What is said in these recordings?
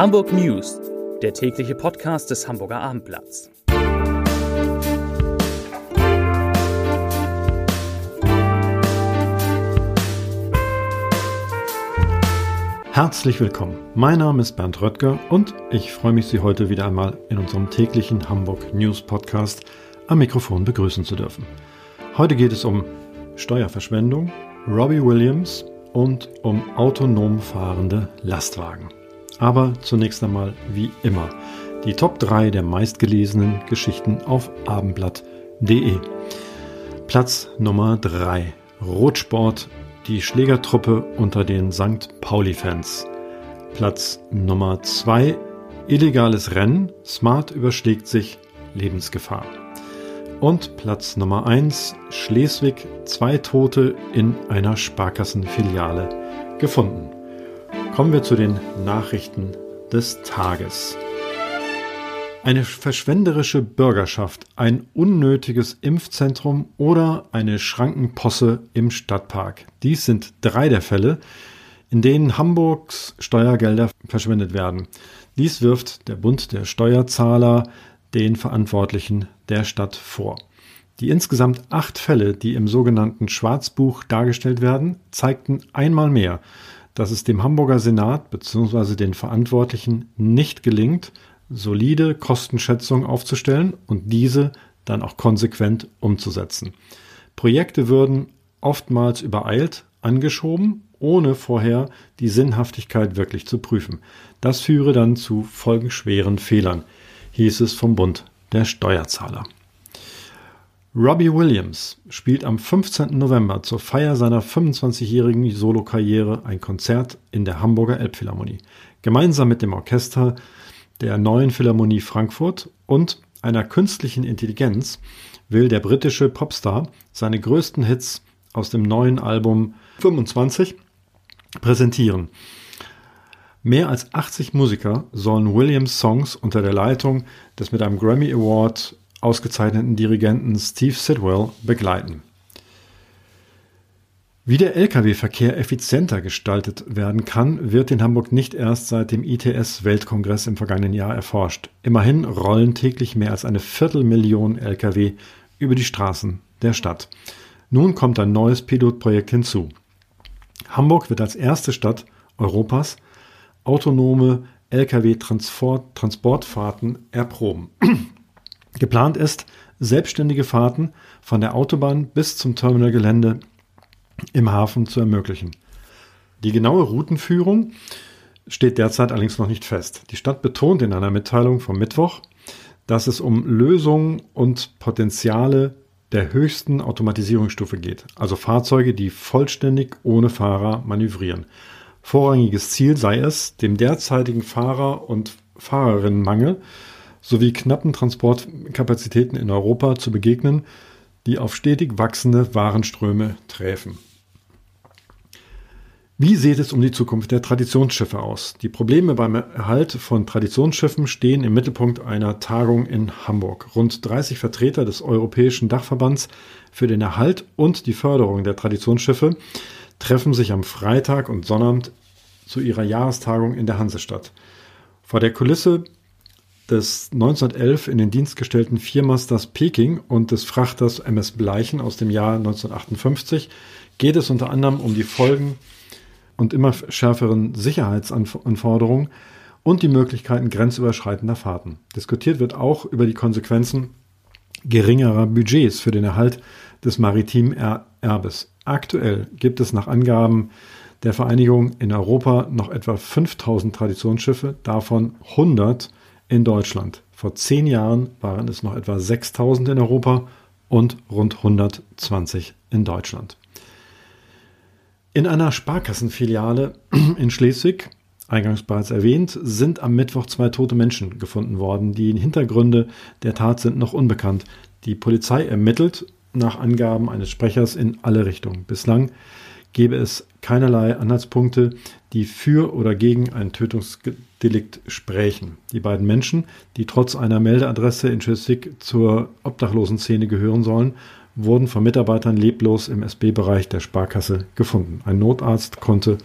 Hamburg News, der tägliche Podcast des Hamburger Abendblatts. Herzlich willkommen. Mein Name ist Bernd Röttger und ich freue mich, Sie heute wieder einmal in unserem täglichen Hamburg News Podcast am Mikrofon begrüßen zu dürfen. Heute geht es um Steuerverschwendung, Robbie Williams und um autonom fahrende Lastwagen. Aber zunächst einmal wie immer die Top 3 der meistgelesenen Geschichten auf abendblatt.de. Platz Nummer 3. Rotsport, die Schlägertruppe unter den St. Pauli-Fans. Platz Nummer 2. Illegales Rennen, Smart überschlägt sich, Lebensgefahr. Und Platz Nummer 1, Schleswig, zwei Tote in einer Sparkassenfiliale gefunden. Kommen wir zu den Nachrichten des Tages. Eine verschwenderische Bürgerschaft, ein unnötiges Impfzentrum oder eine Schrankenposse im Stadtpark. Dies sind drei der Fälle, in denen Hamburgs Steuergelder verschwendet werden. Dies wirft der Bund der Steuerzahler den Verantwortlichen der Stadt vor. Die insgesamt acht Fälle, die im sogenannten Schwarzbuch dargestellt werden, zeigten einmal mehr, dass es dem Hamburger Senat bzw. den Verantwortlichen nicht gelingt, solide Kostenschätzungen aufzustellen und diese dann auch konsequent umzusetzen. Projekte würden oftmals übereilt angeschoben, ohne vorher die Sinnhaftigkeit wirklich zu prüfen. Das führe dann zu folgenschweren Fehlern hieß es vom Bund der Steuerzahler. Robbie Williams spielt am 15. November zur Feier seiner 25-jährigen Solokarriere ein Konzert in der Hamburger Elbphilharmonie. Gemeinsam mit dem Orchester der Neuen Philharmonie Frankfurt und einer künstlichen Intelligenz will der britische Popstar seine größten Hits aus dem neuen Album 25 präsentieren. Mehr als 80 Musiker sollen Williams Songs unter der Leitung des mit einem Grammy Award ausgezeichneten Dirigenten Steve Sidwell begleiten. Wie der Lkw-Verkehr effizienter gestaltet werden kann, wird in Hamburg nicht erst seit dem ITS-Weltkongress im vergangenen Jahr erforscht. Immerhin rollen täglich mehr als eine Viertelmillion Lkw über die Straßen der Stadt. Nun kommt ein neues Pilotprojekt hinzu. Hamburg wird als erste Stadt Europas autonome Lkw-Transportfahrten erproben. Geplant ist, selbstständige Fahrten von der Autobahn bis zum Terminalgelände im Hafen zu ermöglichen. Die genaue Routenführung steht derzeit allerdings noch nicht fest. Die Stadt betont in einer Mitteilung vom Mittwoch, dass es um Lösungen und Potenziale der höchsten Automatisierungsstufe geht, also Fahrzeuge, die vollständig ohne Fahrer manövrieren. Vorrangiges Ziel sei es, dem derzeitigen Fahrer- und Fahrerinnenmangel sowie knappen Transportkapazitäten in Europa zu begegnen, die auf stetig wachsende Warenströme träfen. Wie sieht es um die Zukunft der Traditionsschiffe aus? Die Probleme beim Erhalt von Traditionsschiffen stehen im Mittelpunkt einer Tagung in Hamburg. Rund 30 Vertreter des Europäischen Dachverbands für den Erhalt und die Förderung der Traditionsschiffe treffen sich am Freitag und Sonnabend zu ihrer Jahrestagung in der Hansestadt. Vor der Kulisse des 1911 in den Dienst gestellten Viermasters Peking und des Frachters MS Bleichen aus dem Jahr 1958 geht es unter anderem um die Folgen und immer schärferen Sicherheitsanforderungen und die Möglichkeiten grenzüberschreitender Fahrten. Diskutiert wird auch über die Konsequenzen geringerer Budgets für den Erhalt des maritimen Erbes. Aktuell gibt es nach Angaben der Vereinigung in Europa noch etwa 5000 Traditionsschiffe, davon 100 in Deutschland. Vor zehn Jahren waren es noch etwa 6000 in Europa und rund 120 in Deutschland. In einer Sparkassenfiliale in Schleswig, eingangs bereits erwähnt, sind am Mittwoch zwei tote Menschen gefunden worden. Die Hintergründe der Tat sind noch unbekannt. Die Polizei ermittelt nach Angaben eines Sprechers in alle Richtungen. Bislang gebe es keinerlei Anhaltspunkte, die für oder gegen ein Tötungsdelikt sprechen. Die beiden Menschen, die trotz einer Meldeadresse in Schleswig zur Obdachlosenszene gehören sollen, wurden von Mitarbeitern leblos im SB-Bereich der Sparkasse gefunden. Ein Notarzt konnte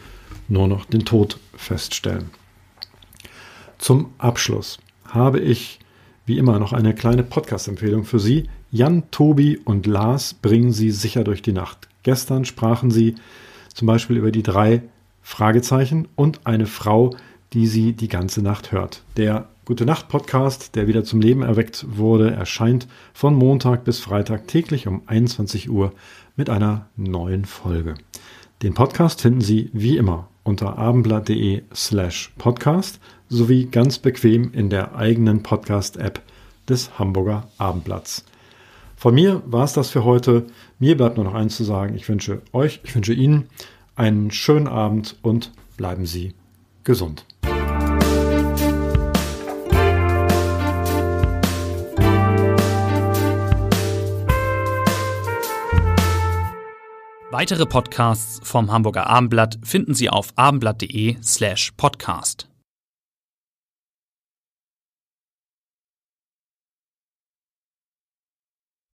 nur noch den Tod feststellen. Zum Abschluss habe ich wie immer noch eine kleine Podcast-Empfehlung für Sie. Jan, Tobi und Lars bringen Sie sicher durch die Nacht. Gestern sprachen sie zum Beispiel über die drei Fragezeichen und eine Frau, die sie die ganze Nacht hört. Der Gute Nacht Podcast, der wieder zum Leben erweckt wurde, erscheint von Montag bis Freitag täglich um 21 Uhr mit einer neuen Folge. Den Podcast finden Sie wie immer unter abendblatt.de slash podcast sowie ganz bequem in der eigenen Podcast-App des Hamburger Abendblatts. Von mir war es das für heute. Mir bleibt nur noch eins zu sagen. Ich wünsche euch, ich wünsche Ihnen einen schönen Abend und bleiben Sie gesund. Weitere Podcasts vom Hamburger Abendblatt finden Sie auf abendblatt.de slash podcast.